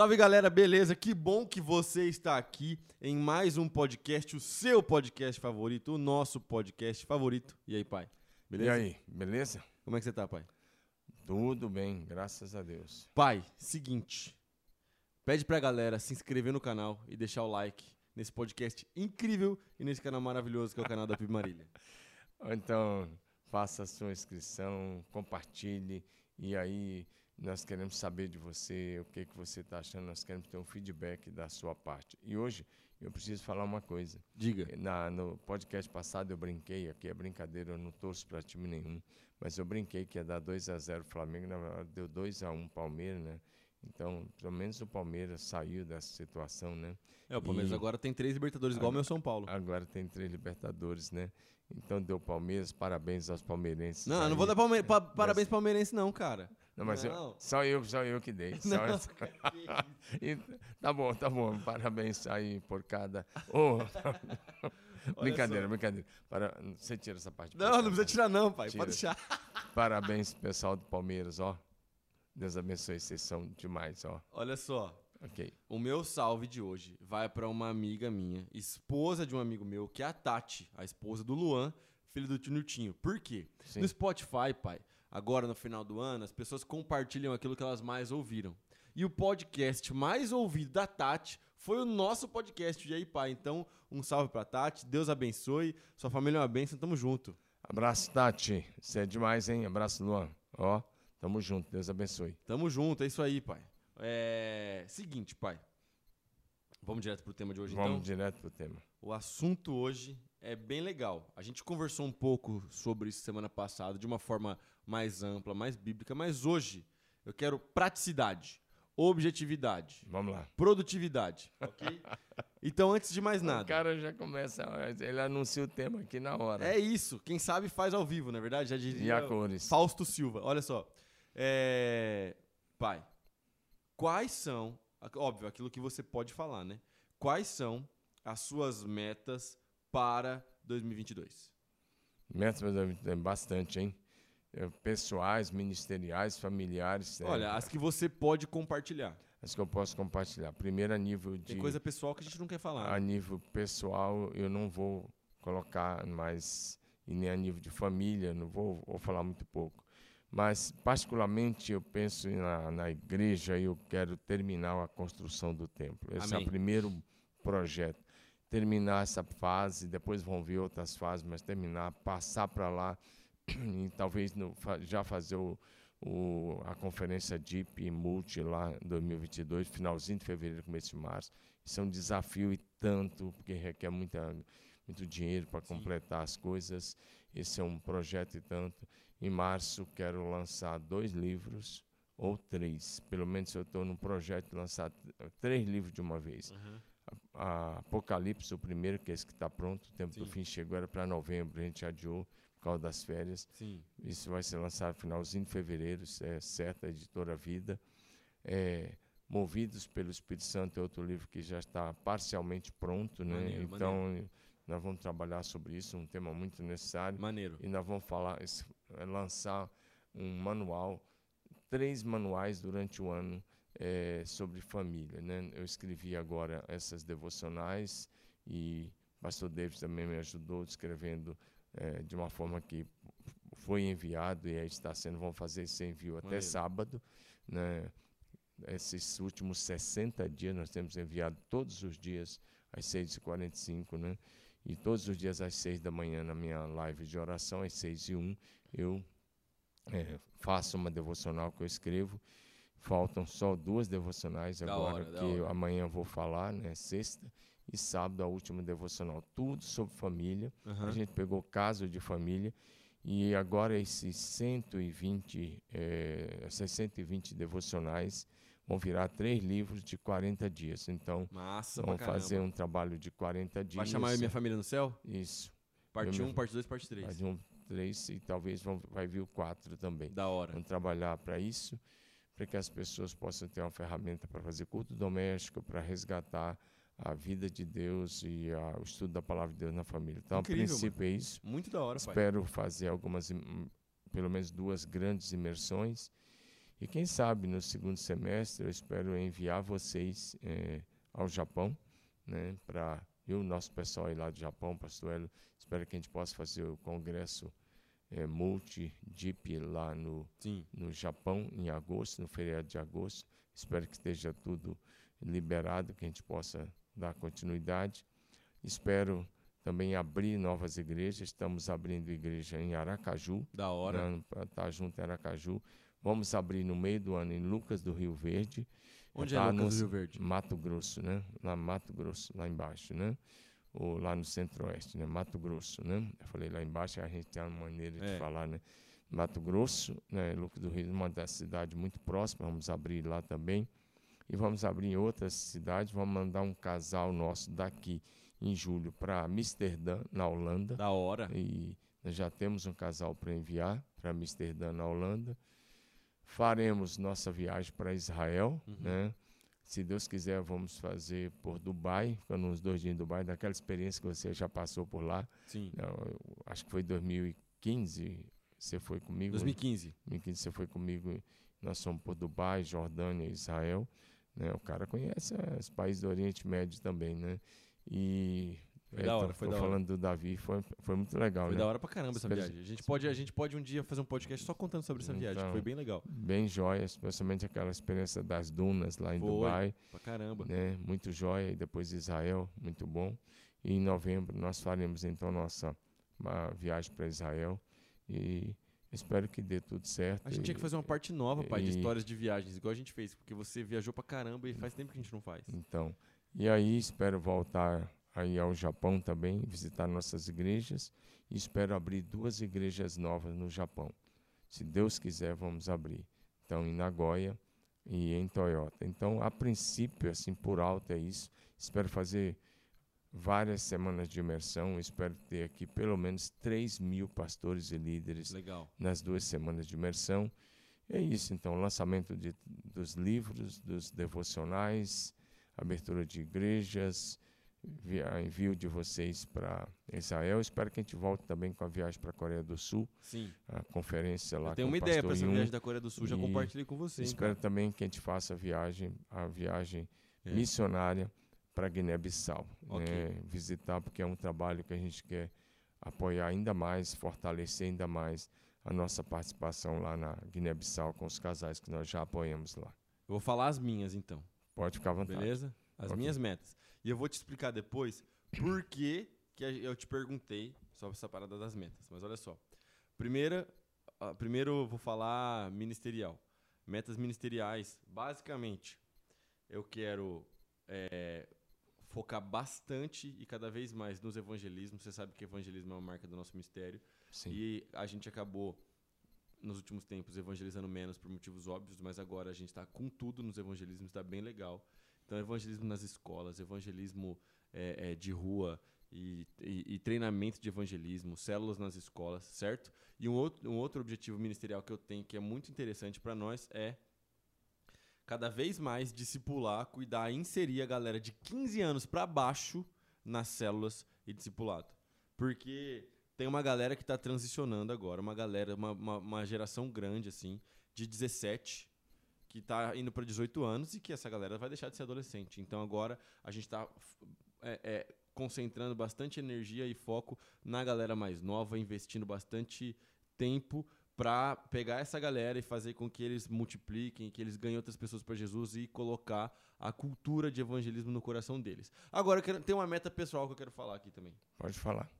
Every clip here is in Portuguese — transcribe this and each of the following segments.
Salve galera, beleza? Que bom que você está aqui em mais um podcast, o seu podcast favorito, o nosso podcast favorito. E aí, pai? Beleza? E aí, beleza? Como é que você tá, pai? Tudo bem, graças a Deus. Pai, seguinte. Pede pra galera se inscrever no canal e deixar o like nesse podcast incrível e nesse canal maravilhoso que é o canal da PIB Marília. Então, faça a sua inscrição, compartilhe e aí nós queremos saber de você, o que, que você está achando, nós queremos ter um feedback da sua parte. E hoje eu preciso falar uma coisa. Diga. Na, no podcast passado eu brinquei, aqui é brincadeira, eu não torço para time nenhum, mas eu brinquei que ia dar 2 a 0 Flamengo, na verdade deu 2 a 1 Palmeiras, né? Então, pelo menos o Palmeiras saiu dessa situação, né? É, o Palmeiras E- agora tem três Libertadores igual o meu São Paulo. Agora tem três Libertadores, né? Então deu Palmeiras, parabéns aos palmeirenses. Não, eu não aí. vou dar palme pa- parabéns palmeirense não, cara. Não, mas eu- só eu, só eu que dei. Só eu- E tá bom, tá bom. Parabéns aí por cada. Ô, brincadeira, só. brincadeira. Para... Você tira essa parte. Não, não precisa tirar não, pai. Tira. Pode deixar. Parabéns, pessoal do Palmeiras, ó. Deus abençoe, vocês são demais, ó. Olha só. Ok. O meu salve de hoje vai pra uma amiga minha, esposa de um amigo meu, que é a Tati, a esposa do Luan, filho do tio Niltinho. Por quê? Sim. No Spotify, pai, agora no final do ano, as pessoas compartilham aquilo que elas mais ouviram. E o podcast mais ouvido da Tati foi o nosso podcast. E aí, pai? Então, um salve pra Tati. Deus abençoe. Sua família é uma bênção. Tamo junto. Abraço, Tati. Você é demais, hein? Abraço, Luan. Ó, tamo junto. Deus abençoe. Tamo junto. É isso aí, pai. É. Seguinte, pai. Vamos direto pro tema de hoje, Vamos então? direto pro tema. O assunto hoje é bem legal. A gente conversou um pouco sobre isso semana passada, de uma forma mais ampla, mais bíblica, mas hoje eu quero praticidade, objetividade, Vamos lá. produtividade, ok? Então, antes de mais O nada, cara já começa, ele anuncia o tema aqui na hora. é isso. Quem sabe faz ao vivo, na é verdade? Já diria E a cores? Fausto Silva. Olha só. É, Pai, quais são, óbvio, aquilo que você pode falar, né? Quais são as suas metas para 2022? Metas tem bastante, hein? É, Pessoais, ministeriais, familiares. é, Olha, as que você pode compartilhar. as que eu posso compartilhar. Primeiro, a nível de. Tem coisa pessoal que a gente não quer falar. A né? nível pessoal, eu não vou colocar mais. E nem a nível de família, não vou, vou falar muito pouco. Mas, particularmente, eu penso na, na igreja e eu quero terminar a construção do templo. Esse é Amém. o primeiro projeto. Terminar essa fase, depois vão vir outras fases, mas terminar, passar para lá e talvez no- já fazer o, o- a conferência DIP e Multi lá em 2022, finalzinho de fevereiro, começo de março. Isso é um desafio e tanto, porque requer muita, muito dinheiro para completar as coisas. Esse é um projeto e tanto. Em março, quero lançar dois livros ou três. Pelo menos eu estou no projeto de lançar três livros de uma vez. A- a Apocalipse, o primeiro, que é esse que está pronto, o tempo do Sim. fim chegou, era para novembro, a gente adiou por causa das férias. Sim. Isso vai ser lançado no finalzinho de fevereiro, é certo, a editora Vida. É, Movidos pelo Espírito Santo é outro livro que já está parcialmente pronto, né? Maneiro, então, nós vamos trabalhar sobre isso, um tema muito necessário. Maneiro. E nós vamos falar, eh, lançar um manual, três manuais durante o ano eh, sobre família. Né? Eu escrevi agora essas devocionais e o pastor David também me ajudou escrevendo eh, de uma forma que foi enviado e aí está sendo, vamos fazer esse envio até Maneiro. sábado. Né? Esses últimos 60 dias nós temos enviado todos os dias às 6h45, né? E todos os dias às 6 da manhã na minha live de oração, às 6 e 1, eu eh, faço uma devocional que eu escrevo. Faltam só duas devocionais Da agora, hora, que eu amanhã vou falar, né? Sexta. E sábado a última devocional. Tudo sobre família. Aham. A gente pegou caso de família. E agora esses 120, eh, essas 120 devocionais vão virar três livros de 40 dias. Então, Massa, caramba. fazer um trabalho de 40 dias. Vai chamar minha família no céu? Isso. Parte Eu 1, me- parte 2, parte 3. Faz um três e talvez vão, vai vir o quatro também. Da hora. Vamos trabalhar para isso, para que as pessoas possam ter uma ferramenta para fazer culto doméstico, para resgatar a vida de Deus e a- o estudo da palavra de Deus na família. Então, Incrível, a princípio é isso. Muito da hora, pai. Espero fazer algumas, im- pelo menos duas grandes imersões. E quem sabe no segundo semestre eu espero enviar vocês é, ao Japão, né, para e o nosso pessoal aí lá do Japão, pastor Hélio, espero que a gente possa fazer o congresso é, multi-DIP lá no, no Japão em agosto, no feriado de agosto. Espero que esteja tudo liberado, que a gente possa dar continuidade. Espero também abrir novas igrejas. Estamos abrindo igreja em Aracaju. Da hora. Para estar tá junto em Aracaju. Vamos abrir no meio do ano em Lucas do Rio Verde. Onde tá é Lucas do Rio Verde? Mato Grosso, né? Lá Mato Grosso, lá embaixo, né? Ou lá no centro-oeste, né? Mato Grosso, né? Eu falei lá embaixo, a gente tem uma maneira de é. falar, né? Mato Grosso, né? Lucas do Rio, uma das cidades muito próximas, vamos abrir lá também. E vamos abrir em outras cidades, vamos mandar um casal nosso daqui em julho para Amsterdã, na Holanda. Da hora. E nós já temos um casal para enviar para Amsterdã, na Holanda. Faremos nossa viagem para Israel, uhum. né? Se Deus quiser, vamos fazer por Dubai, ficando uns dois dias em Dubai, daquela experiência que você já passou por lá. Sim. acho que foi 2015, você foi comigo. 2015. 2015 você foi comigo. Nós fomos por Dubai, Jordânia, Israel. Né? O cara conhece os países do Oriente Médio também, né? E foi é, da hora, foi da hora. falando do Davi, foi, foi muito legal. Foi né? da hora pra caramba essa viagem. A gente, pode, a gente pode um dia fazer um podcast só contando sobre essa viagem, então, foi bem legal. Bem joia, especialmente aquela experiência das dunas lá em foi, Dubai. Pra caramba. Né? Muito joia, e depois Israel, muito bom. E em novembro nós faremos então nossa uma viagem para Israel e espero que dê tudo certo. A gente e, tinha que fazer uma parte nova, pai, e, de histórias de viagens, igual a gente fez, porque você viajou pra caramba e faz tempo que a gente não faz. Então, e aí espero voltar aí ao Japão também, visitar nossas igrejas e espero abrir duas igrejas novas no Japão. Se Deus quiser, vamos abrir. Então, em Nagoya e em Toyota. Então, a princípio, assim, por alto é isso. Espero fazer várias semanas de imersão. Espero ter aqui pelo menos 3 mil pastores e líderes Legal. nas duas semanas de imersão. É isso, então, lançamento de, dos livros, dos devocionais, abertura de igrejas, via, envio de vocês para Israel. Espero que a gente volte também com a viagem para a Coreia do Sul. Sim. A conferência lá. Eu tenho uma ideia para essa viagem da Coreia do Sul, já compartilhei com vocês. Espero cara. também que a gente faça a viagem, a viagem é. missionária para Guiné-Bissau. Okay. Né? Visitar, porque é um trabalho que a gente quer apoiar ainda mais, fortalecer ainda mais a nossa participação lá na Guiné-Bissau com os casais que nós já apoiamos lá. Eu vou falar as minhas então. Pode ficar à vontade. Beleza? As okay. minhas metas. E eu vou te explicar depois por que, que eu te perguntei sobre essa parada das metas. Mas olha só. Primeira, uh, primeiro vou falar ministerial. Metas ministeriais. Basicamente, eu quero é, focar bastante e cada vez mais nos evangelismos. Você sabe que evangelismo é uma marca do nosso ministério. Sim. E a gente acabou, nos últimos tempos, evangelizando menos por motivos óbvios, mas agora a gente está com tudo nos evangelismos, está bem legal. Então, evangelismo nas escolas, evangelismo é, é, de rua e, e, e, treinamento de evangelismo, células nas escolas, certo? E um outro, um outro objetivo ministerial que eu tenho que é muito interessante para nós é cada vez mais discipular, cuidar inserir a galera de 15 anos para baixo nas células e discipulado. Porque tem uma galera que está transicionando agora, uma galera, uma, uma, uma geração grande, assim, de 17, que está indo para 18 anos e que essa galera vai deixar de ser adolescente. Então agora a gente está é, é, concentrando bastante energia e foco na galera mais nova, investindo bastante tempo para pegar essa galera e fazer com que eles multipliquem, que eles ganhem outras pessoas para Jesus e colocar a cultura de evangelismo no coração deles. Agora, eu quero, tem uma meta pessoal que eu quero falar aqui também. Pode falar.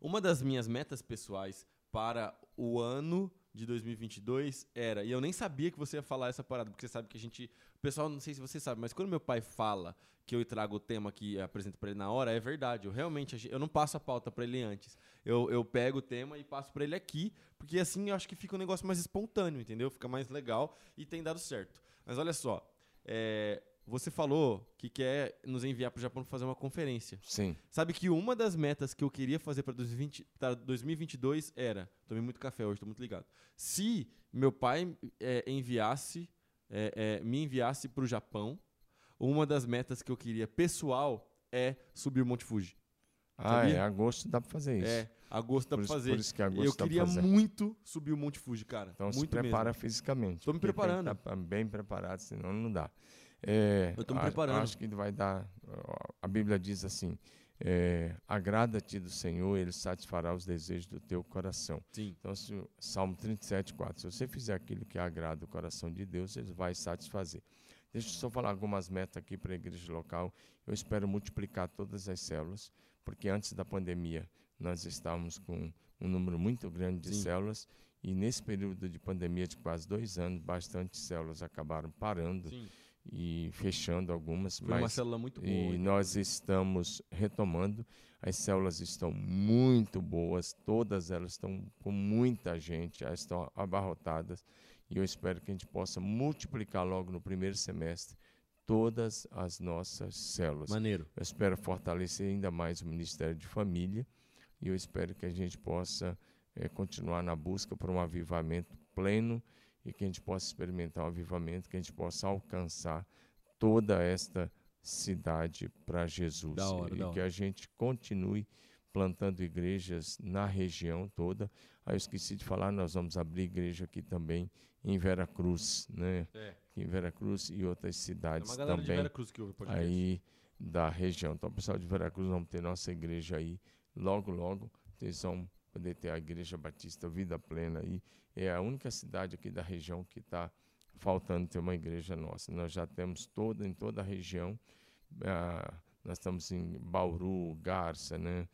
Uma das minhas metas pessoais para o ano de 2022 era, e eu nem sabia que você ia falar essa parada, porque você sabe que a gente, o pessoal, não sei se você sabe, mas quando meu pai fala que eu trago o tema que apresento para ele na hora, é verdade. Eu realmente, eu não passo a pauta para ele antes. Eu, eu pego o tema e passo para ele aqui, porque assim eu acho que fica um negócio mais espontâneo, entendeu? Fica mais legal e tem dado certo. Mas olha só, é, você falou que quer nos enviar para o Japão para fazer uma conferência. Sim. Sabe que uma das metas que eu queria fazer para 2022 era. Tomei muito café hoje, estou muito ligado. Se meu pai é, enviasse, é, é, me enviasse para o Japão, uma das metas que eu queria pessoal é subir o Monte Fuji. Ah, Sabia? é agosto dá para fazer isso. É, agosto dá por pra isso, fazer. Por isso que agosto eu dá pra queria fazer. muito subir o Monte Fuji, cara. Então se muito prepara mesmo. fisicamente. Tô me preparando. tá bem preparado, senão não dá. É, Eu me a- preparando. Acho que vai dar. A Bíblia diz assim: é, agrada-te do Senhor, Ele satisfará os desejos do teu coração. Sim. Então, se, Salmo 37, 4. Se você fizer aquilo que agrada o coração de Deus, Ele vai satisfazer. Deixa eu só falar algumas metas aqui para a igreja local. Eu espero multiplicar todas as células, porque antes da pandemia nós estávamos com um número muito grande de Sim. células. E nesse período de pandemia de quase dois anos, bastante células acabaram parando Sim. E fechando algumas. Foi uma mas célula muito boa. e hein? nós estamos retomando. As células estão muito boas, todas elas estão com muita gente, elas estão abarrotadas. E eu espero que a gente possa multiplicar logo no primeiro semestre todas as nossas células. Maneiro. Eu espero fortalecer ainda mais o Ministério de Família e eu espero que a gente possa eh, continuar na busca por um avivamento pleno e que a gente possa experimentar um avivamento, que a gente possa alcançar toda esta cidade para Jesus Da hora, e da que hora. a gente continue plantando igrejas na região toda. Aí eu esqueci de falar, nós vamos abrir igreja aqui também em Veracruz, né? É. Em Veracruz e outras cidades de também Veracruz que ouve o podcast. aí da região. Então, o pessoal de Veracruz vamos ter nossa igreja aí. Logo, logo, vocês vão poder ter a Igreja Batista Vida Plena aí. É a única cidade aqui da região que está faltando ter uma igreja nossa. Nós já temos toda em toda a região. ah, nós estamos em Bauru, Garça, né?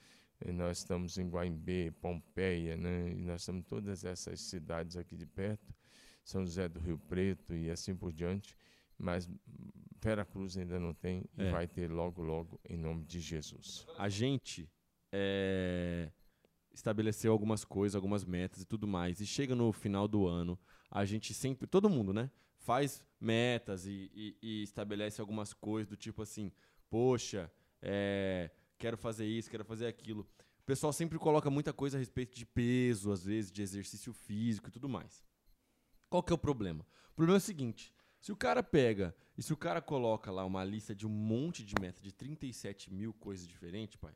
E nós estamos em Guaimbê, Pompeia, né? E nós estamos em todas essas cidades aqui de perto. São José do Rio Preto e assim por diante. Mas Veracruz ainda não tem e É. vai ter logo, logo, em nome de Jesus. A gente é, estabeleceu algumas coisas, algumas metas e tudo mais. E chega no final do ano, a gente sempre, todo mundo, né? Faz metas e, e- e estabelece algumas coisas do tipo assim, poxa, é, quero fazer isso, quero fazer aquilo. O pessoal sempre coloca muita coisa a respeito de peso, às vezes, de exercício físico e tudo mais. Qual que é o problema? O problema é o seguinte: se o cara pega e se o cara coloca lá uma lista de um monte de metas, de 37 mil coisas diferentes, pai,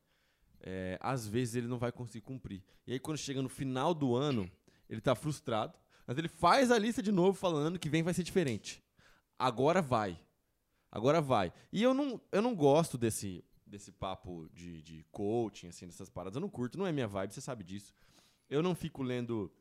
é, às vezes ele não vai conseguir cumprir. E aí, quando chega no final do ano, ele tá frustrado, mas ele faz a lista de novo falando que vem vai ser diferente. Agora vai. Agora vai. E eu não, eu não gosto desse, desse papo de, de coaching, assim, dessas paradas. Eu não curto, não é minha vibe, você sabe disso. Eu não fico lendo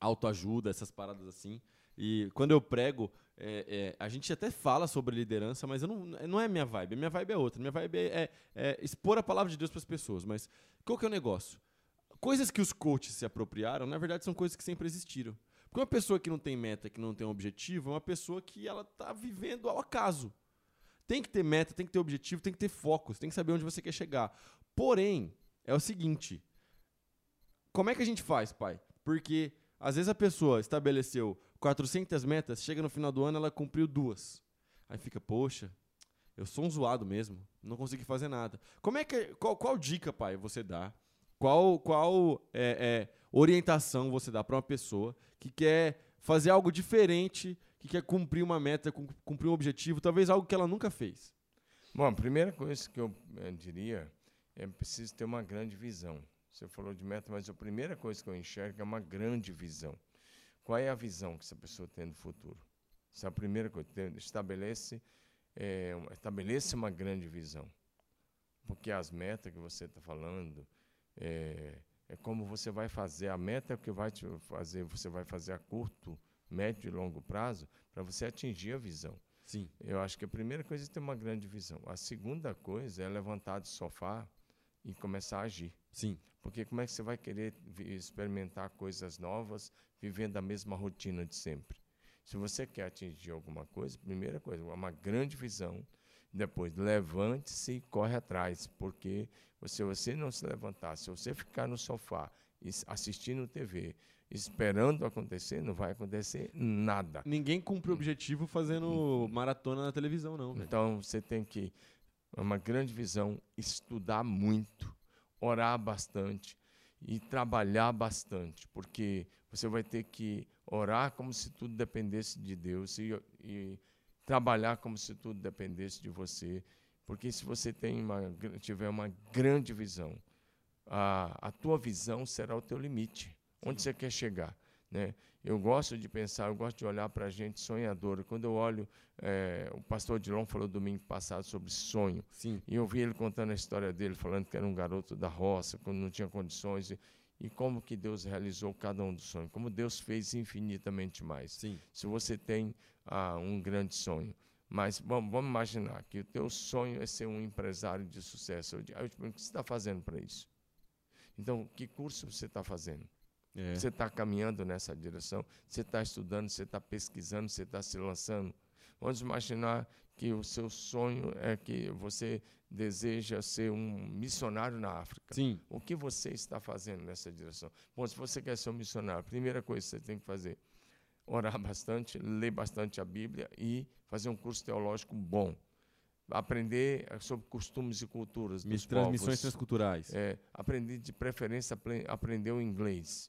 autoajuda, essas paradas assim. E quando eu prego, é, é, a gente até fala sobre liderança, mas eu não, não é minha vibe. Minha vibe é outra. Minha vibe é, é- é expor a palavra de Deus para as pessoas. Mas qual que é o negócio? Coisas que os coaches se apropriaram, na verdade, são coisas que sempre existiram. Porque uma pessoa que não tem meta, que não tem objetivo, é uma pessoa que ela tá vivendo ao acaso. Tem que ter meta, tem que ter objetivo, tem que ter foco, tem que saber onde você quer chegar. Porém, é o seguinte: como é que a gente faz, pai? Porque às vezes a pessoa estabeleceu 400 metas, chega no final do ano ela cumpriu duas. Aí fica, poxa, eu sou um zoado mesmo, não consegui fazer nada. Como é que qual, qual dica, pai, você dá? Qual qual é, é, orientação você dá para uma pessoa que quer fazer algo diferente, que quer cumprir uma meta, cum- cumprir um objetivo, talvez algo que ela nunca fez? Bom, a primeira coisa que eu eh, diria é preciso ter uma grande visão. Você falou de meta, mas a primeira coisa que eu enxergo é uma grande visão. Qual é a visão que essa pessoa tem do futuro? Essa é a primeira coisa. Estabelece, uma- estabeleça uma grande visão. Porque as metas que você está falando é, é como você vai fazer. A meta é o que vai te fazer, você vai fazer a curto, médio e longo prazo para você atingir a visão. Sim. Eu acho que a primeira coisa é ter uma grande visão. A segunda coisa é levantar do sofá e começar a agir. Sim. Porque como é que você vai querer experimentar coisas novas vivendo a mesma rotina de sempre? Se você quer atingir alguma coisa, primeira coisa, uma grande visão. Depois, levante-se e corre atrás. Porque se você não se levantar, se você ficar no sofá assistindo TV, esperando acontecer, não vai acontecer nada. Ninguém cumpre o objetivo fazendo maratona na televisão, não. Então você tem que uma grande visão, estudar muito, orar bastante e trabalhar bastante, porque você vai ter que orar como se tudo dependesse de Deus e, e trabalhar como se tudo dependesse de você, Porque se você uma, tiver uma grande visão, a, a tua visão será o teu limite. Onde você quer chegar, né? Eu gosto de pensar, eu gosto de olhar para a gente sonhadora. Quando eu olho, eh, o pastor Dilon falou domingo passado sobre sonho. Sim. E eu vi ele contando a história dele, falando que era um garoto da roça, quando não tinha condições, e, e como que Deus realizou cada um dos sonhos, como Deus fez infinitamente mais. Sim. Se você tem ah, um grande sonho. Mas vamos, vamos imaginar que o teu sonho é ser um empresário de sucesso. Eu te pergunto, o que você está fazendo para isso? Então, que curso você está fazendo? É. Você está caminhando nessa direção? Você está estudando? Você está pesquisando? Você está se lançando? Vamos imaginar que o seu sonho é que você deseja ser um missionário na África. Sim. O que você está fazendo nessa direção? Bom, se você quer ser um missionário, a primeira coisa que você tem que fazer, orar bastante, ler bastante a Bíblia e fazer um curso teológico bom. Aprender eh, sobre costumes e culturas dos Transmissões povos. transculturais. É, aprender de preferência apre- aprender o inglês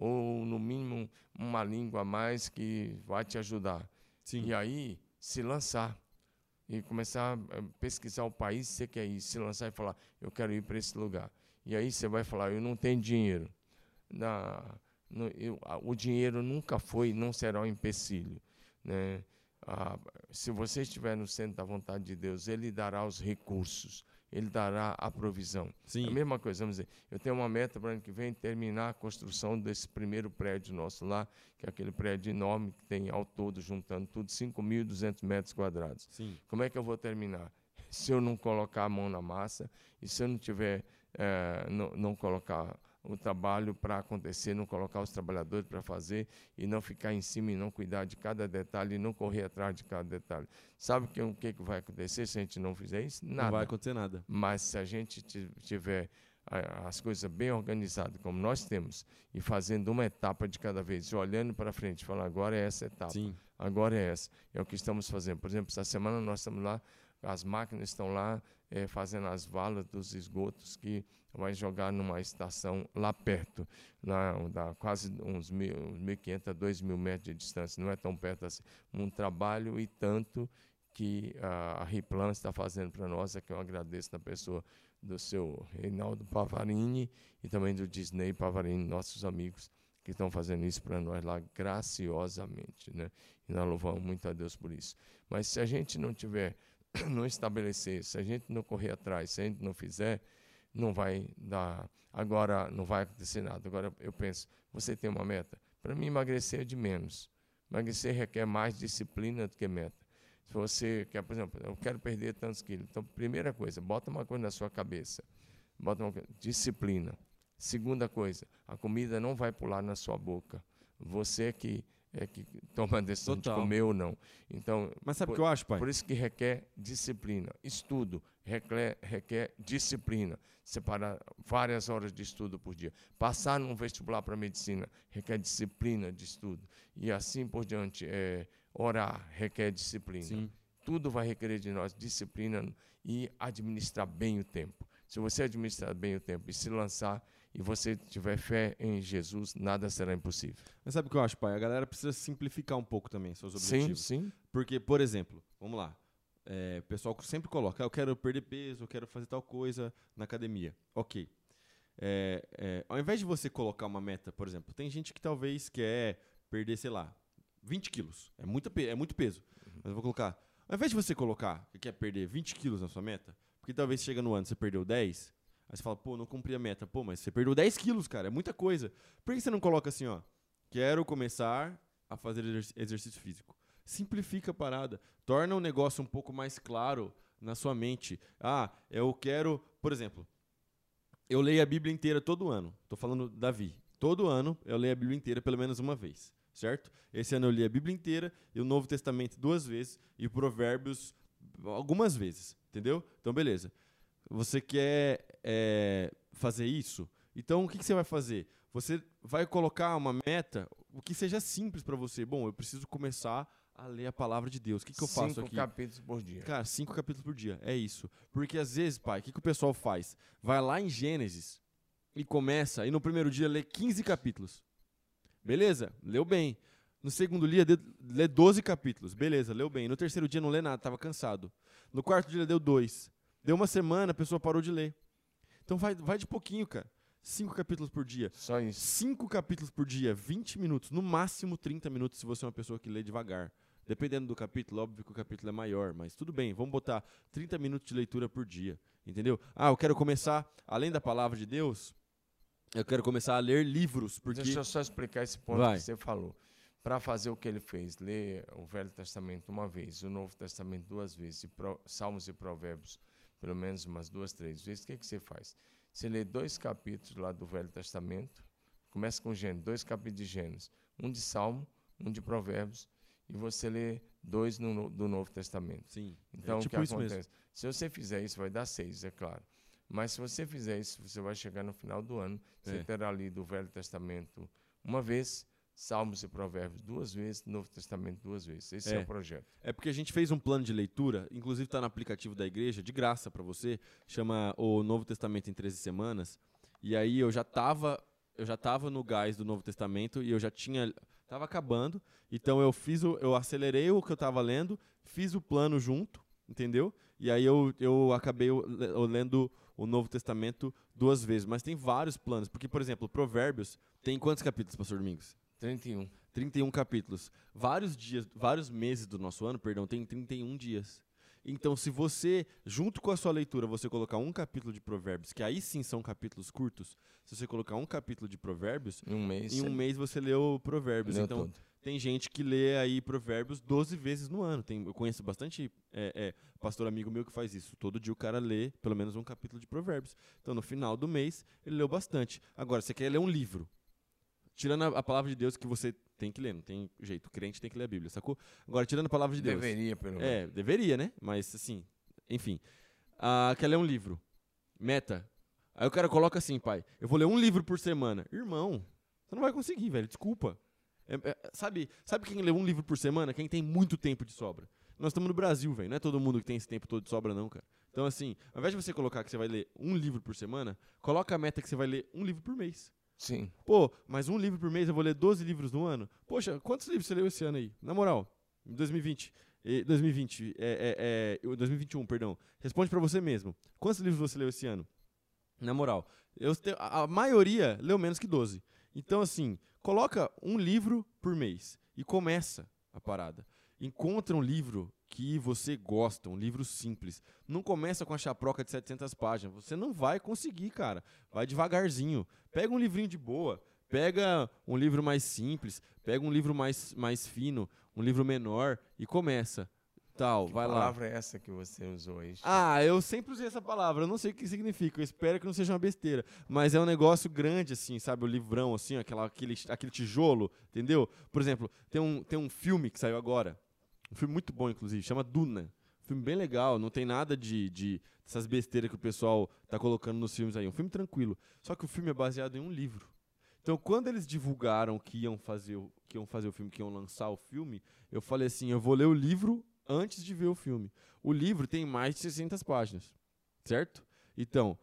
ou no mínimo uma língua a mais que vai te ajudar. Sim. E aí se lançar e começar a pesquisar o país que você quer ir, se lançar e falar, eu quero ir para esse lugar. E aí você vai falar, eu não tenho dinheiro. Na, no- eu- o dinheiro nunca foi, não será um empecilho. Né? Ah, se você estiver no centro da vontade de Deus, Ele dará os recursos, Ele dará a provisão. É Sim. a mesma coisa, vamos dizer, eu tenho uma meta para o ano que vem terminar a construção desse primeiro prédio nosso lá, que é aquele prédio enorme que tem ao todo, juntando tudo, 5.200 metros quadrados. Sim. Como é que eu vou terminar? Se eu não colocar a mão na massa e se eu não tiver, eh, não, não colocar o trabalho para acontecer, não colocar os trabalhadores para fazer e não ficar em cima e não cuidar de cada detalhe e não correr atrás de cada detalhe. Sabe que, o que, que vai acontecer se a gente não fizer isso? Nada. Não vai acontecer nada. Mas se a gente ti- tiver as coisas bem organizadas, como nós temos, e fazendo uma etapa de cada vez, olhando para frente, falando agora é essa etapa, Sim. agora é essa. É o que estamos fazendo. Por exemplo, essa semana nós estamos lá, as máquinas estão lá eh, fazendo as valas dos esgotos que vai jogar numa estação lá perto, lá quase uns mil- uns 1.500 a 2.000 metros de distância, não é tão perto assim. Um trabalho e tanto que ah, a Riplan está fazendo para nós, é que eu agradeço na pessoa do seu Reinaldo Pavarini e também do Disney Pavarini, nossos amigos que estão fazendo isso para nós lá graciosamente, né? E nós louvamos muito a Deus por isso. Mas se a gente não tiver, não estabelecer, se a gente não correr atrás, se a gente não fizer, não vai dar. Agora não vai acontecer nada. Agora eu penso, você tem uma meta? Para mim emagrecer é de menos. Emagrecer requer mais disciplina do que meta. Se você quer, por exemplo, eu quero perder tantos quilos. Então, primeira coisa, bota uma coisa na sua cabeça. Bota uma disciplina. Segunda coisa, a comida não vai pular na sua boca. Você que é que toma a decisão Total. de comer ou não. Então, Mas sabe o que eu acho, pai? por isso que requer disciplina. Estudo requer, requer disciplina. Separar várias horas de estudo por dia. Passar num vestibular para medicina requer disciplina de estudo. E assim por diante. É, orar requer disciplina. Sim. Tudo vai requerer de nós disciplina e administrar bem o tempo. Se você administrar bem o tempo e se lançar e você tiver fé em Jesus, nada será impossível. Mas sabe o que eu acho, pai? A galera precisa simplificar um pouco também seus Sim, objetivos. sim. Porque, por exemplo, vamos lá. É, o pessoal sempre coloca, "Ah, eu quero perder peso, eu quero fazer tal coisa na academia. Ok. É, é, ao invés de você colocar uma meta, por exemplo, tem gente que talvez quer perder, sei lá, 20 quilos. É, muita, é muito peso. Mas eu vou colocar. Ao invés de você colocar que quer perder 20 quilos na sua meta, porque talvez chega no ano você perdeu 10, aí você fala, pô, não cumpri a meta. Pô, mas você perdeu 10 quilos, cara, é muita coisa. Por que você não coloca assim, ó? Quero começar a fazer exerc- exercício físico. Simplifica a parada. Torna o negócio um pouco mais claro na sua mente. Ah, eu quero, por exemplo, eu leio a Bíblia inteira todo ano. Tô falando Davi. Todo ano eu leio a Bíblia inteira pelo menos uma vez, certo? Esse ano eu li a Bíblia inteira e o Novo Testamento duas vezes e Provérbios algumas vezes, entendeu? Então beleza. Você quer é, fazer isso? Então o que, que você vai fazer? Você vai colocar uma meta, o que seja simples para você. Bom, eu preciso começar a ler a palavra de Deus. O que, que eu faço Cinco aqui? capítulos por dia. Cara, cinco capítulos por dia. É isso. Porque às vezes, pai, o que, que o pessoal faz? Vai lá em Gênesis e começa, e no primeiro dia lê 15 capítulos. Beleza, leu bem. No segundo dia, lê 12 capítulos. Beleza, leu bem. No terceiro dia não lê nada, tava cansado. No quarto dia, deu dois. Deu uma semana, a pessoa parou de ler. Então vai, vai de pouquinho, cara. Cinco capítulos por dia. Só isso. Cinco capítulos por dia, 20 minutos, no máximo 30 minutos se você é uma pessoa que lê devagar. Dependendo do capítulo, óbvio que o capítulo é maior, mas tudo bem, vamos botar 30 minutos de leitura por dia, entendeu? Ah, eu quero começar, além da palavra de Deus, eu quero começar a ler livros, porque... Deixa eu só explicar esse ponto Vai. que você falou. Para fazer o que ele fez, ler o Velho Testamento uma vez, o Novo Testamento duas vezes, e Salmos e Provérbios pelo menos umas duas, três vezes, o que, que você faz? Você lê dois capítulos lá do Velho Testamento, começa com Gênesis, dois capítulos de Gênesis, um de Salmo, um de Provérbios, e você lê dois no, do Novo Testamento. Sim, Então, é tipo o que acontece? Se você fizer isso, vai dar seis, é claro. Mas se você fizer isso, você vai chegar no final do ano, você É. terá lido o Velho Testamento uma vez, Salmos e Provérbios duas vezes, Novo Testamento duas vezes. Esse é, É. o projeto. É porque a gente fez um plano de leitura, inclusive está no aplicativo da igreja, de graça para você, chama o Novo Testamento em 13 semanas. E aí eu já tava, eu já tava no gás do Novo Testamento e eu já tinha tava acabando, então eu fiz o, eu acelerei o que eu tava lendo, fiz o plano junto, entendeu? E aí eu, eu acabei lendo o Novo Testamento duas vezes, mas tem vários planos, porque por exemplo, Provérbios tem quantos capítulos, pastor Domingos? 31. 31 capítulos. Vários dias, vários meses do nosso ano, perdão, tem 31 dias. Então, se você, junto com a sua leitura, você colocar um capítulo de Provérbios, que aí sim são capítulos curtos, se você colocar um capítulo de Provérbios, Em um mês. em um você mês você leu Provérbios. leu então, tem gente que lê aí Provérbios 12 vezes no ano. Tem, eu conheço bastante é, é, pastor amigo meu que faz isso. Todo dia o cara lê pelo menos um capítulo de Provérbios. Então, no final do mês, ele leu bastante. Agora, você quer ler um livro. Tirando a, a palavra de Deus que você tem que ler, não tem jeito. O crente tem que ler a Bíblia, sacou? Agora, tirando a palavra de Deus. Deveria, pelo menos. É, deveria, né? Mas assim, enfim. Ah, quer ler um livro. Meta. Aí o cara coloca assim, pai, eu vou ler um livro por semana. Irmão, você não vai conseguir, velho. Desculpa. É- é- sabe, sabe quem lê um livro por semana? Quem tem muito tempo de sobra. Nós estamos no Brasil, velho. Não é todo mundo que tem esse tempo todo de sobra, não, cara. Então, assim, ao invés de você colocar que você vai ler um livro por semana, coloca a meta que você vai ler um livro por mês. Sim. Pô, mas um livro por mês eu vou ler 12 livros no ano? Poxa, quantos livros você leu esse ano aí? Na moral, em 2020. eh, 2020, é, é, é, 2021, perdão. Responde pra você mesmo. Quantos livros você leu esse ano? Na moral, eu a maioria leu menos que 12. Então, assim, coloca um livro por mês e começa a parada. Encontra um livro que você gosta, um livro simples. Não começa com a chaproca de 700 páginas. Você não vai conseguir, cara. Vai devagarzinho. Pega um livrinho de boa. Pega um livro mais simples. Pega um livro mais, mais fino. Um livro menor. E começa. Tal, Que vai lá. palavra é essa que você usou aí? Ah, eu sempre usei essa palavra, eu não sei o que significa, eu espero que não seja uma besteira. Mas é um negócio grande, assim, sabe? O livrão, assim, aquela, aquele, aquele tijolo, entendeu? Por exemplo, tem um, tem um filme que saiu agora, um filme muito bom, inclusive, chama Duna. Um filme bem legal, não tem nada de, de dessas besteiras que o pessoal tá colocando nos filmes aí. Um filme tranquilo. Só que o filme é baseado em um livro. Então, quando eles divulgaram que iam fazer, o- que iam fazer o filme, que iam lançar o filme, eu falei assim, eu vou ler o livro antes de ver o filme. O livro tem mais de 600 páginas, certo? Então,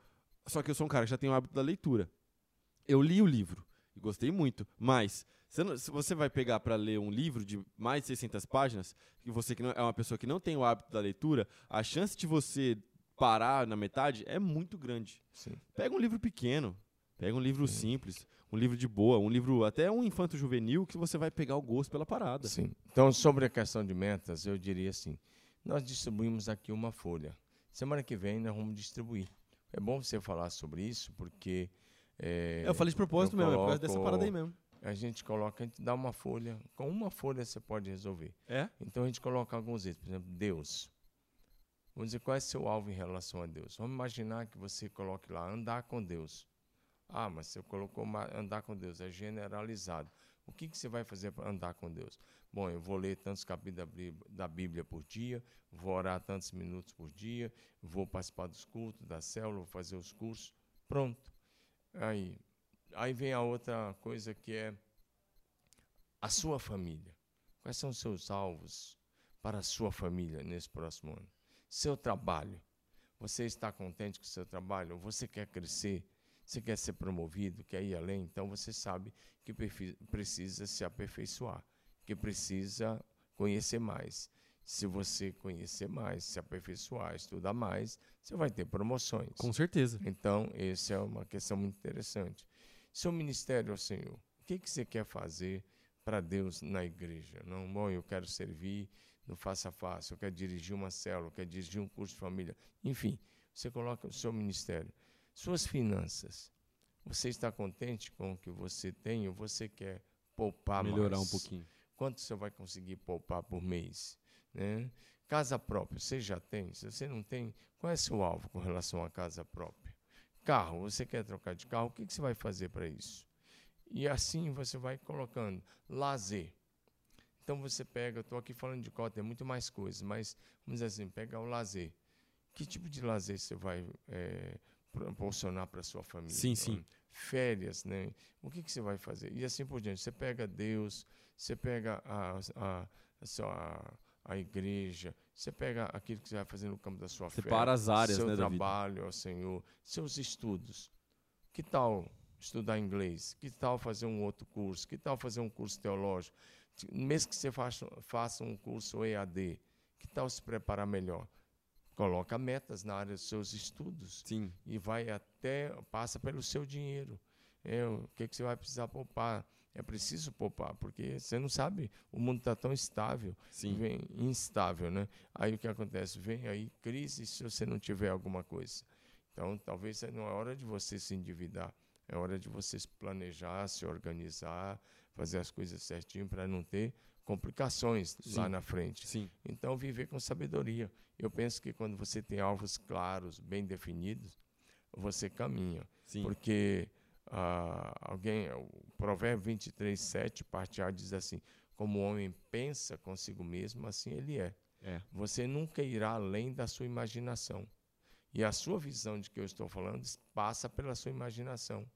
só que eu sou um cara que já tem o hábito da leitura. Eu li o livro e gostei muito, mas você não- se você vai pegar para ler um livro de mais de 600 páginas, e você que não, é uma pessoa que não tem o hábito da leitura, a chance de você parar na metade é muito grande. Sim. Pega um livro pequeno, pega um livro simples, um livro de boa, um livro até um infanto juvenil que você vai pegar o gosto pela parada. Sim. Então, sobre a questão de metas, eu diria assim: nós distribuímos aqui uma folha. Semana que vem nós vamos distribuir. É bom você falar sobre isso, porque. é, eu falei de propósito mesmo, é por causa coloco- dessa parada aí mesmo. A gente coloca, a gente dá uma folha. Com uma folha você pode resolver. É? Então a gente coloca alguns itens. Por exemplo, Deus. Vamos dizer qual é seu alvo em relação a Deus. Vamos imaginar que você coloque lá andar com Deus. Ah, mas você colocou andar com Deus, é generalizado. O que, que você vai fazer para andar com Deus? Bom, eu vou ler tantos capítulos da Bíblia por dia, vou orar tantos minutos por dia, vou participar dos cultos, da célula, vou fazer os cursos. Pronto. Aí, aí vem a outra coisa que é a sua família. Quais são os seus alvos para a sua família nesse próximo ano? Seu trabalho. Você está contente com o seu trabalho? Você quer crescer? Você quer ser promovido? Quer ir além? Então você sabe que precisa se aperfeiçoar, que precisa conhecer mais. Se você conhecer mais, se aperfeiçoar, estudar mais, você vai ter promoções. Com certeza. Então, essa é uma questão muito interessante. Seu ministério ao Senhor, o que, que você quer fazer para Deus na igreja? Não, bom, eu quero servir no face a face, eu quero dirigir uma célula, eu quero dirigir um curso de família. Enfim, você coloca o seu ministério. Suas finanças. Você está contente com o que você tem ou você quer poupar Melhorar mais? um pouquinho. Quanto você vai conseguir poupar por mês? Né? Casa própria, você já tem? Se você não tem, qual é o seu alvo com relação à casa própria? Carro, você quer trocar de carro, o que, que você vai fazer para isso? E assim você vai colocando. Lazer. Então você pega, estou aqui falando de cota, tem muito mais coisas, mas vamos dizer assim, pega o lazer. Que tipo de lazer você vai é, proporcionar para sua família? Sim, sim. Férias, né? O que, que você vai fazer? E assim por diante. Você pega Deus, você pega a, a, a, sua, a igreja, você pega aquilo que você vai fazer no campo da sua fé. Separa as áreas, seu né, trabalho ao Senhor, seus estudos. Que tal estudar inglês? Que tal fazer um outro curso? Que tal fazer um curso teológico? Mesmo que você faça, faça um curso EAD, que tal se preparar melhor? Coloca metas na área dos seus estudos Sim. e vai até passa pelo seu dinheiro. É, o que, que você vai precisar poupar? É preciso poupar, porque você não sabe, o mundo está tão estável, Sim. vem instável, né? Aí o que acontece? Vem aí crise se você não tiver alguma coisa. Então, talvez não é hora de você se endividar, é hora de você se planejar, se organizar, fazer as coisas certinho para não ter complicações lá Sim. na frente. Sim. Então, viver com sabedoria. Eu penso que quando você tem alvos claros, bem definidos, você caminha. Porque ah, alguém, o Provérbio 23, 7, parte A, diz assim: Como o homem pensa consigo mesmo, assim ele é. É. Você nunca irá além da sua imaginação. E a sua visão de que eu estou falando passa pela sua imaginação.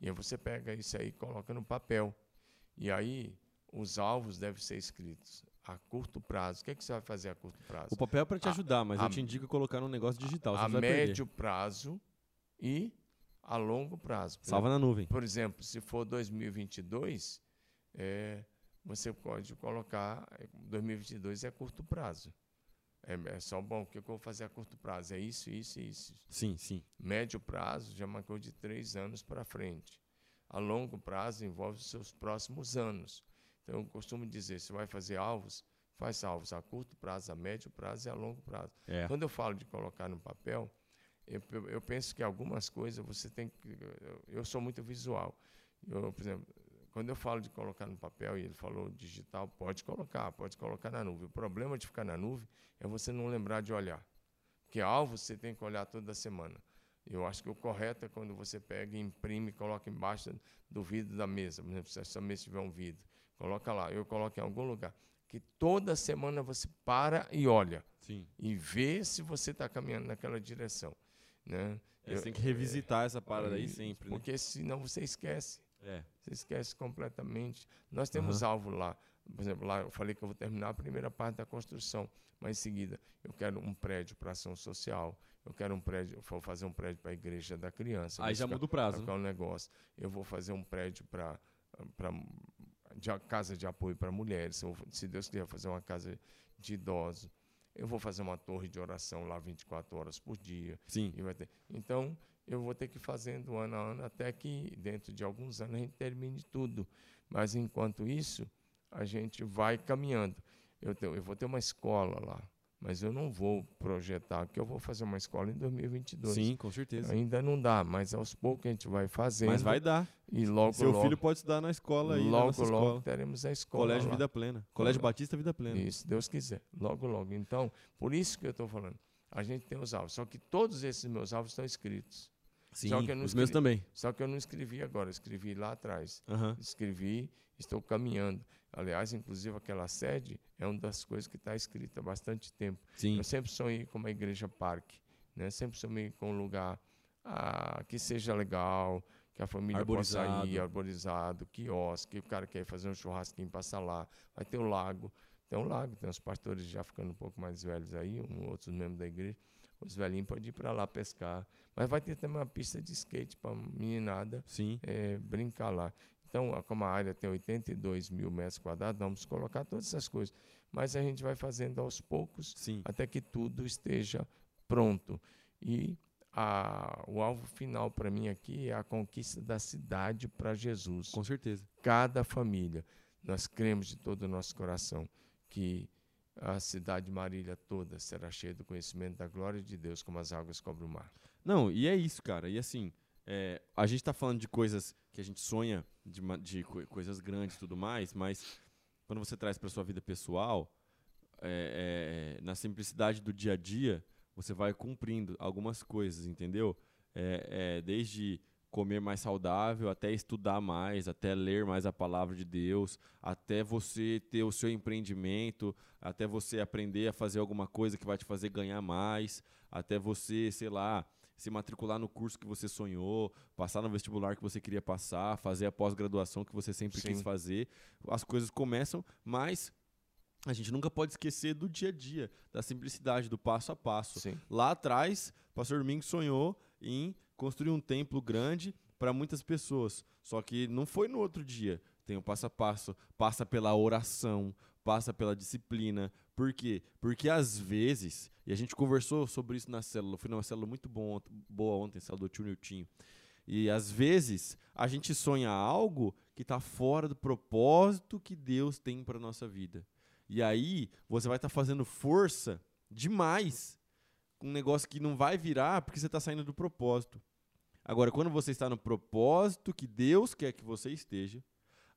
E aí você pega isso aí e coloca no papel. E aí os alvos devem ser escritos a curto prazo. O que, é que você vai fazer a curto prazo? O papel é para te A- ajudar, mas a- eu te indico colocar num negócio digital. a você vai perder. médio prazo e a longo prazo. Por Salva na nuvem. Por exemplo, se for 2022, é, você pode colocar. é, 2022 é curto prazo. É, é só bom, o que eu vou fazer a curto prazo? É isso, isso e isso. Sim, sim. Médio prazo já marcou de três anos para frente. A longo prazo envolve os seus próximos anos. Então, eu costumo dizer: se vai fazer alvos, faz alvos a curto prazo, a médio prazo e a longo prazo. É. Quando eu falo de colocar no papel, eu, eu- eu penso que algumas coisas você tem que. Eu, eu sou muito visual. Eu, por exemplo, quando eu falo de colocar no papel, e ele falou digital, pode colocar, pode colocar na nuvem. O problema de ficar na nuvem é você não lembrar de olhar. Porque alvo você tem que olhar toda semana. Eu acho que o correto é quando você pega imprime e coloca embaixo do vidro da mesa. Por exemplo, se essa mesa tiver um vidro, coloca lá. Eu coloco em algum lugar. Que toda semana você para e olha Sim. e ver se você está caminhando naquela direção. Né? É, Eu- você tem que revisitar essa parada aí sempre, né? Porque senão você esquece. É. Você esquece completamente. Nós temos alvo lá. Por exemplo, lá eu falei que eu vou terminar a primeira parte da construção, mas em seguida eu quero um prédio para ação social, eu quero um prédio, vou fazer um prédio para a igreja da criança. Aí já ficar- muda o prazo. né? um negócio. Eu vou fazer um prédio para de casa de apoio para mulheres. Eu se Deus quiser fazer uma casa de idosos, eu vou fazer uma torre de oração lá 24 horas por dia. Sim. E ter- Então, eu vou ter que ir fazendo ano a ano até que dentro de alguns anos a gente termine tudo. Mas enquanto isso, a gente vai caminhando. Eu, tenho- eu vou ter uma escola lá, mas eu não vou projetar, porque eu vou fazer uma escola em 2022. Sim, com certeza. Ainda não dá, mas aos poucos a gente vai fazendo. Mas vai dar. E logo, Seu logo, filho pode estudar na escola aí, logo, logo escola. teremos a escola. Colégio lá. Vida Plena. Colégio Batista Vida Plena. Isso, Deus quiser. Logo, logo. Então, por isso que eu estou falando. A gente tem os alvos. Só que todos esses meus alvos estão escritos. Sim, Só que eu não os meus escrevi- também. Só que eu não escrevi agora, escrevi lá atrás. Aham. Escrevi, estou caminhando. Aliás, inclusive aquela sede é uma das coisas que está escrita há bastante tempo. Sim. Eu sempre sonhei com uma igreja parque, né? Sempre sonhei com um lugar ah, que seja legal, que a família possa Arborizado. ir, arborizado, quiosque, o cara quer fazer um churrasquinho, passa lá, vai ter o lago. Tem um lago, tem os pastores já ficando um pouco mais velhos aí, um, outros membros da igreja. Os velhinhos podem ir para lá pescar. Mas vai ter também uma pista de skate para meninada Sim. é, brincar lá. Então, como a área tem 82 mil metros quadrados, vamos colocar todas essas coisas. Mas a gente vai fazendo aos poucos Sim. até que tudo esteja pronto. E a, o alvo final para mim aqui é a conquista da cidade para Jesus. Com certeza. Cada família. Nós cremos de todo o nosso coração que a cidade de Marília toda será cheia do conhecimento da glória de Deus, como as águas cobrem o mar. Não, e é isso, cara. E assim, é, a gente tá falando de coisas que a gente sonha, de, de co- coisas grandes e tudo mais, mas quando você traz para sua vida pessoal, é, é, na simplicidade do dia a dia, você vai cumprindo algumas coisas, entendeu? É, é, desde comer mais saudável, até estudar mais, até ler mais a palavra de Deus, até você ter o seu empreendimento, até você aprender a fazer alguma coisa que vai te fazer ganhar mais, até você, sei lá, se matricular no curso que você sonhou, passar no vestibular que você queria passar, fazer a pós-graduação que você sempre quis Sim. fazer. As coisas começam, mas a gente nunca pode esquecer do dia a dia, da simplicidade, do passo a passo. Sim. Lá atrás, o pastor Domingos sonhou em construir um templo grande para muitas pessoas. Só que não foi no outro dia. Tem o passo a passo, passa pela oração, passa pela disciplina. Por quê? Porque às vezes, e a gente conversou sobre isso na célula, foi numa célula muito bom, boa ontem, célula do tio Niltinho. E às vezes a gente sonha algo que está fora do propósito que Deus tem para nossa vida. E aí você vai estar fazendo força demais com um negócio que não vai virar porque você está saindo do propósito. Agora, quando você está no propósito que Deus quer que você esteja,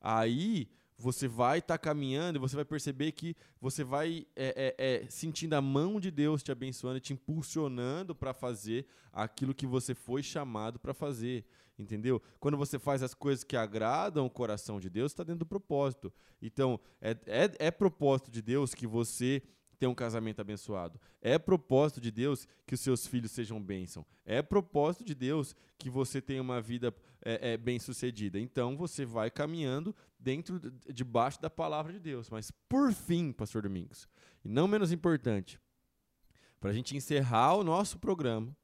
aí você vai estar caminhando e você vai perceber que você vai é, é, é, sentindo a mão de Deus te abençoando, te impulsionando para fazer aquilo que você foi chamado para fazer. Entendeu? Quando você faz as coisas que agradam o coração de Deus, está dentro do propósito. Então, é, é, é propósito de Deus que você tenha um casamento abençoado. É propósito de Deus que os seus filhos sejam bênção. É propósito de Deus que você tenha uma vida é, é, bem sucedida. Então você vai caminhando dentro, de- debaixo da palavra de Deus. Mas por fim, Pastor Domingos, e não menos importante, para a gente encerrar o nosso programa,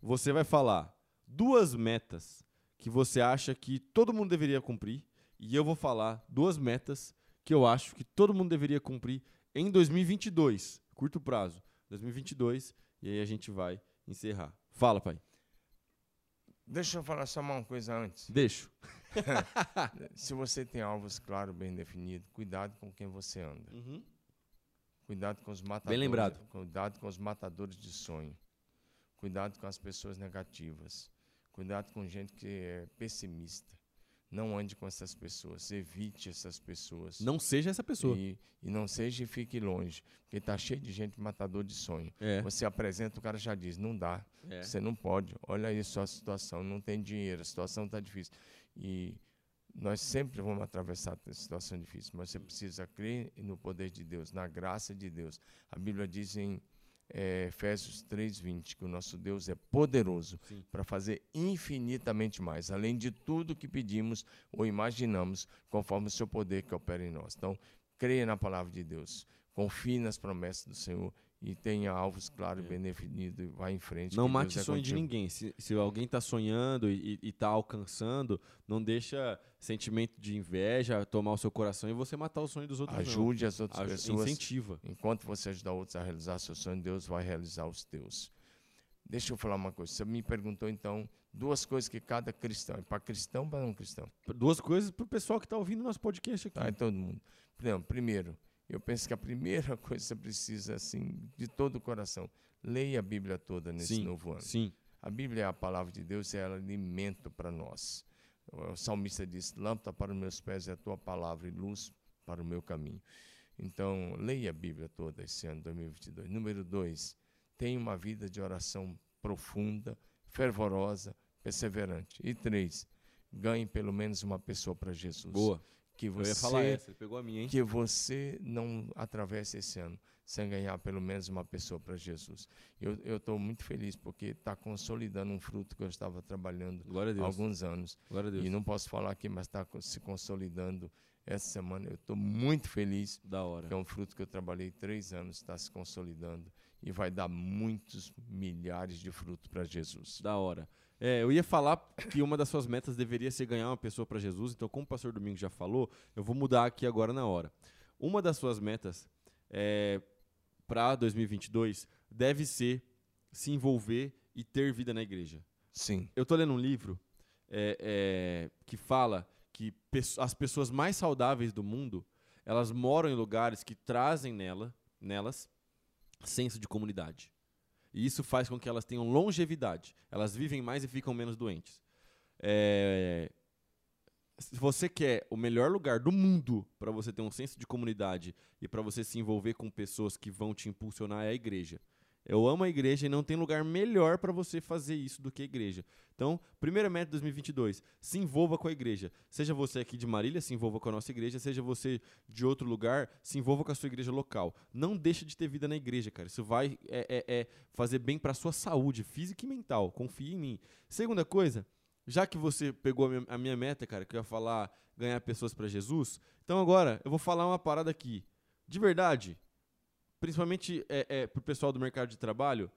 você vai falar duas metas que você acha que todo mundo deveria cumprir, e eu vou falar duas metas que eu acho que todo mundo deveria cumprir em 2022, curto prazo, 2022, e aí a gente vai encerrar. Fala, pai. Deixa eu falar só uma coisa antes. Deixo. Se você tem alvos claros, bem definidos, cuidado com quem você anda. Cuidado com os matadores. lembrado. Cuidado com os matadores de sonho. Cuidado com as pessoas negativas. Cuidado com gente que é pessimista. Não ande com essas pessoas. Evite essas pessoas. Não seja essa pessoa. E, e não seja e fique longe. Porque está cheio de gente matador de sonho. É. Você apresenta, o cara já diz, não dá. É. Você não pode. Olha aí só a situação, não tem dinheiro, a situação está difícil. E nós sempre vamos atravessar essa situação difícil, mas você precisa crer no poder de Deus, na graça de Deus. A Bíblia diz em eh, Efésios 3:20 que o nosso Deus é poderoso para fazer infinitamente mais, além de tudo que pedimos ou imaginamos, conforme o seu poder que opera em nós. Então, creia na palavra de Deus, confie nas promessas do Senhor e tenha alvos claros, É. bem definidos e vá em frente. Não mate Deus é sonho de contigo. ninguém. Se, se alguém está sonhando e está alcançando, não deixa sentimento de inveja tomar o seu coração e você matar o sonho dos outros. não. Ajude as outras pessoas. Incentiva. Enquanto você ajudar outros a realizar seu sonho, Deus vai realizar os teus. Deixa eu falar uma coisa. Você me perguntou, então, duas coisas que cada cristão, para cristão para não cristão, Duas coisas pro pessoal que tá ouvindo nosso podcast aqui. tá? Todo mundo. Não, primeiro, eu penso que a primeira coisa que você precisa, assim, de todo o coração, leia a Bíblia toda nesse Sim, novo ano. Sim. A Bíblia é a palavra de Deus e ela é alimento para nós. O salmista diz: Lâmpada para os meus pés é a tua palavra e luz para o meu caminho. Então, leia a Bíblia toda esse ano 2022. Número dois, tenha uma vida de oração profunda, fervorosa, perseverante. E três, ganhe pelo menos uma pessoa para Jesus. Boa. Que Eu ia você falar essa, ele pegou a minha, que você não atravesse esse ano sem ganhar pelo menos uma pessoa para Jesus. Eu estou muito feliz porque está consolidando um fruto que eu estava trabalhando há alguns anos. E não posso falar aqui, mas está se consolidando essa semana. Eu estou muito feliz Da hora. que é um fruto que eu trabalhei três anos, está se consolidando e vai dar muitos milhares de frutos para Jesus. Da hora. É, eu ia falar que uma das suas metas deveria ser ganhar uma pessoa para Jesus, então, como o pastor Domingos já falou, eu vou mudar aqui agora na hora. Uma das suas metas é, para 2022 deve ser se envolver e ter vida na igreja. Sim. Eu tô lendo um livro é, é, que fala que as pessoas mais saudáveis do mundo elas moram em lugares que trazem nela, nelas senso de comunidade. E isso faz com que elas tenham longevidade. Elas vivem mais e ficam menos doentes. É... Se você quer o melhor lugar do mundo para você ter um senso de comunidade e para você se envolver com pessoas que vão te impulsionar, é a igreja. Eu amo a igreja e não tem lugar melhor para você fazer isso do que a igreja. Então, primeira meta de 2022, se envolva com a igreja. Seja você aqui de Marília, se envolva com a nossa igreja. Seja você de outro lugar, se envolva com a sua igreja local. Não deixe de ter vida na igreja, cara. Isso vai é, é, é fazer bem para sua saúde física e mental. Confie em mim. Segunda coisa, já que você pegou a minha, a minha meta, cara, que eu ia falar ganhar pessoas para Jesus, então agora eu vou falar uma parada aqui. De verdade, principalmente é, é, pro pessoal do mercado de trabalho,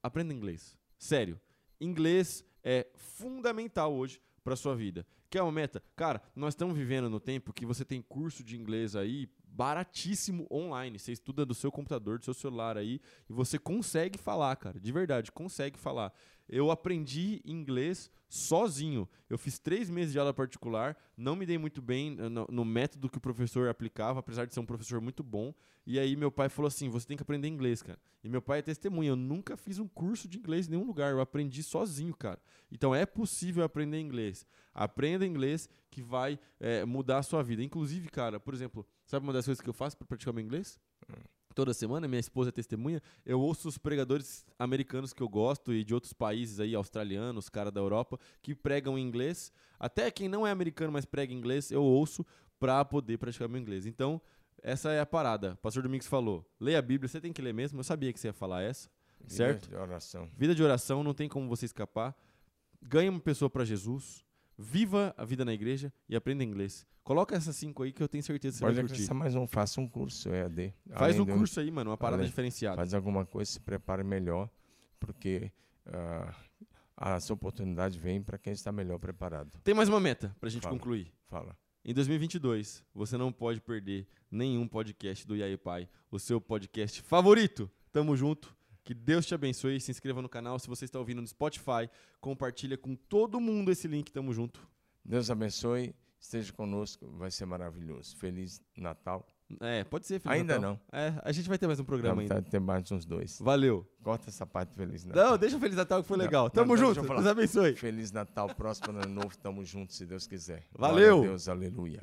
aprenda inglês. Sério. Inglês é fundamental hoje para sua vida. Quer uma meta? Cara, nós estamos vivendo no tempo que você tem curso de inglês aí baratíssimo online. Você estuda do seu computador, do seu celular aí e você consegue falar, cara. De verdade, consegue falar. Eu aprendi inglês sozinho. Eu fiz três meses de aula particular, não me dei muito bem no, no, método que o professor aplicava, apesar de ser um professor muito bom. E aí meu pai falou assim: você tem que aprender inglês, cara. E meu pai é testemunha. Eu nunca fiz um curso de inglês em nenhum lugar. Eu aprendi sozinho, cara. Então é possível aprender inglês. Aprenda inglês que vai é, mudar a sua vida. Inclusive, cara, por exemplo, sabe uma das coisas que eu faço para praticar meu inglês? Hum toda semana, minha esposa é testemunha, eu ouço os pregadores americanos que eu gosto e de outros países aí, australianos, cara da Europa, que pregam inglês. Até quem não é americano, mas prega inglês, eu ouço para poder praticar meu inglês. Então, essa é a parada. O pastor Domingos falou: leia a Bíblia, você tem que ler mesmo. Eu sabia que você ia falar essa, certo? Vida de oração. Vida de oração, não tem como você escapar. Ganhe uma pessoa para Jesus. Viva a vida na igreja e aprenda inglês. Coloca essas cinco aí que eu tenho certeza que você Pode vai curtir. mais um, faça um curso EAD. Faz um curso aí, mano, uma parada além, diferenciada. Faz alguma coisa, se prepare melhor, porque uh, as oportunidades vêm para quem está melhor preparado. Tem mais uma meta para a gente Fala. concluir. Fala. Em 2022, você não pode perder nenhum podcast do Yai Pai, o seu podcast favorito. Tamo junto. Que Deus te abençoe. Se inscreva no canal. Se você está ouvindo no Spotify, compartilha com todo mundo esse link. Tamo junto. Deus abençoe. Esteja conosco. Vai ser maravilhoso. Feliz Natal. É, pode ser. Feliz ainda Natal. não. É, a gente vai ter mais um programa não, ainda. Vai ter mais uns dois. Valeu. Corta essa parte Feliz Natal. Não, deixa o Feliz Natal que foi legal. Tamo não, junto. Deus abençoe. Feliz Natal, próximo ano novo. Tamo juntos, se Deus quiser. Valeu. Deus, aleluia.